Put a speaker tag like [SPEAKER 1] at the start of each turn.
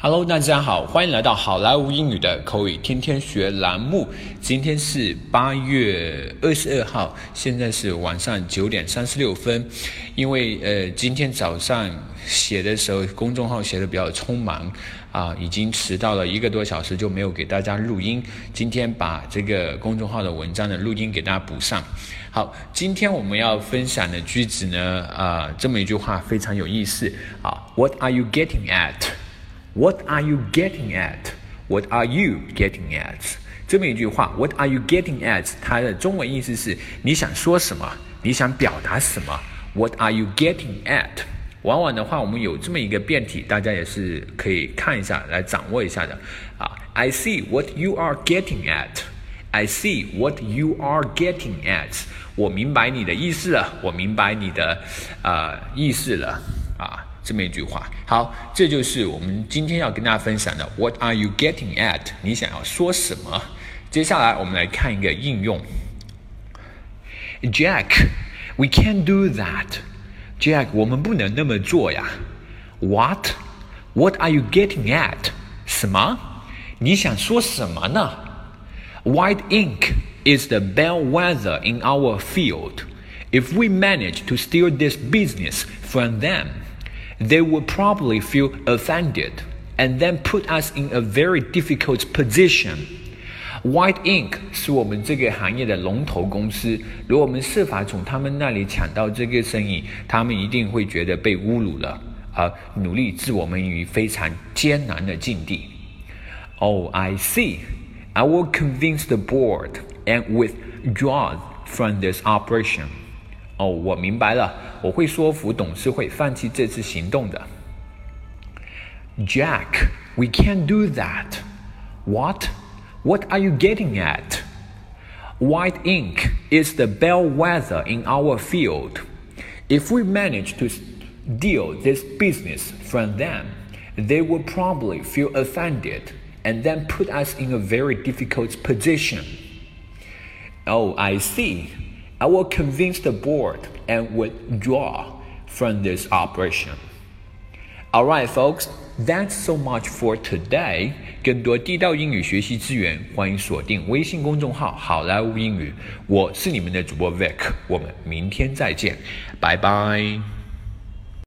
[SPEAKER 1] Hello，大家好，欢迎来到好莱坞英语的口语天天学栏目。今天是八月二十二号，现在是晚上九点三十六分。因为呃，今天早上写的时候，公众号写的比较匆忙啊，已经迟到了一个多小时，就没有给大家录音。今天把这个公众号的文章的录音给大家补上。好，今天我们要分享的句子呢，啊，这么一句话非常有意思啊。What are you getting at？What are you getting at? What are you getting at? 这么一句话，What are you getting at？它的中文意思是你想说什么，你想表达什么。What are you getting at？往往的话，我们有这么一个变体，大家也是可以看一下，来掌握一下的。啊，I see what you are getting at. I see what you are getting at. 我明白你的意思了，我明白你的呃意思了啊。这么一句话，好，这就是我们今天要跟大家分享的。What are you getting at？你想要说什么？接下来我们来看一个应用。Jack，we can't do that。Jack，我们不能那么做呀。What？What are you getting at？什么？你想说什么呢？White ink is the bellwether in our field. If we manage to steal this business from them, they would probably feel offended and then put us in a very difficult position. White Ink 是我们这个行业的龙头公司，如果我们设法从他们那里抢到这个生意，他们一定会觉得被侮辱了，而努力置我们于非常艰难的境地。Oh, I see. I will convince the board and withdraw from this operation. 哦，我明白了，我会说服董事会放弃这次行动的。Jack, we can't do that. What? What are you getting at? White ink is the bellwether in our field. If we manage to deal this business from them, they will probably feel offended and then put us in a very difficult position. Oh, I see. I will convince the board and withdraw from this operation. Alright, folks, that's so much for today. 更多地道英语学习资源，欢迎锁定微信公众号“好莱坞英语”。我是你们的主播 Vic，我们明天再见，拜拜。